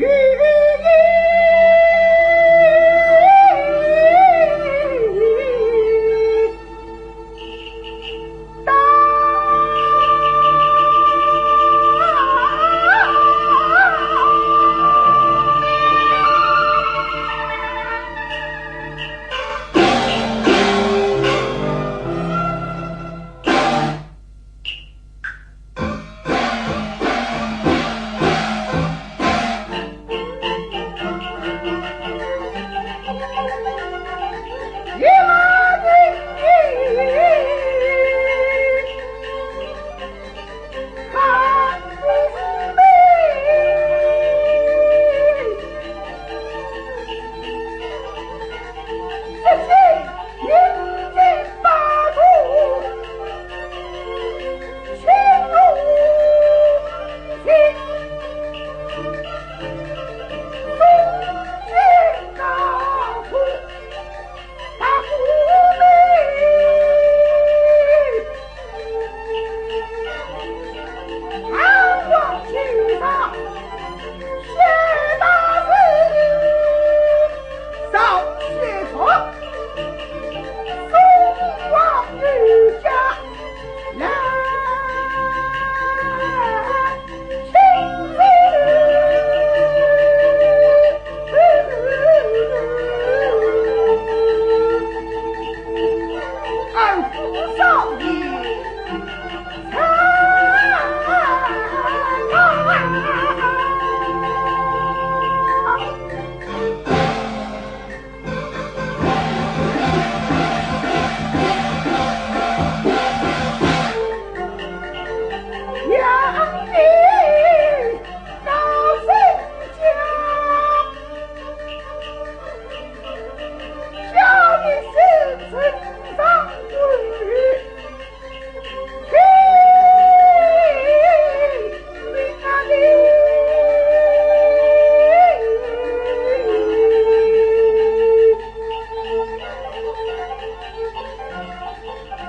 Yeah.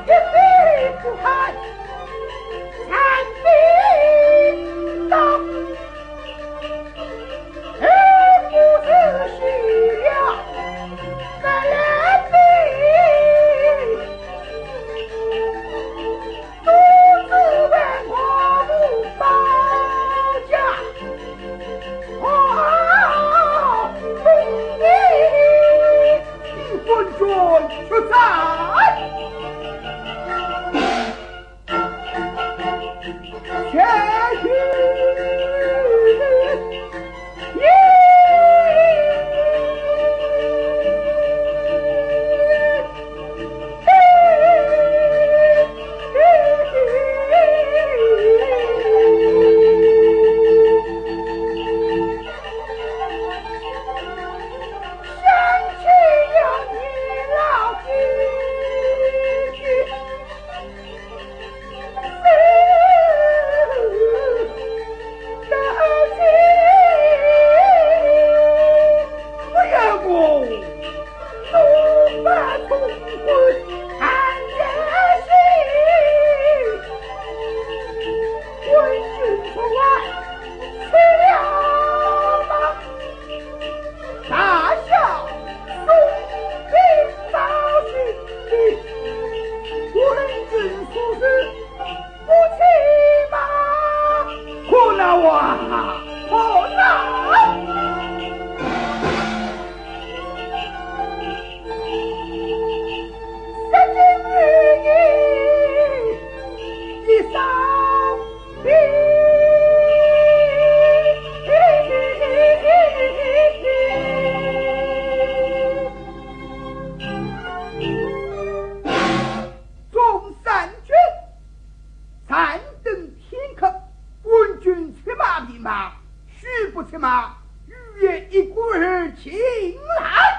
Yippee! Too high. 我出战三，众军，三登天口。官军骑马便马，须不骑马，欲月一鼓而擒来。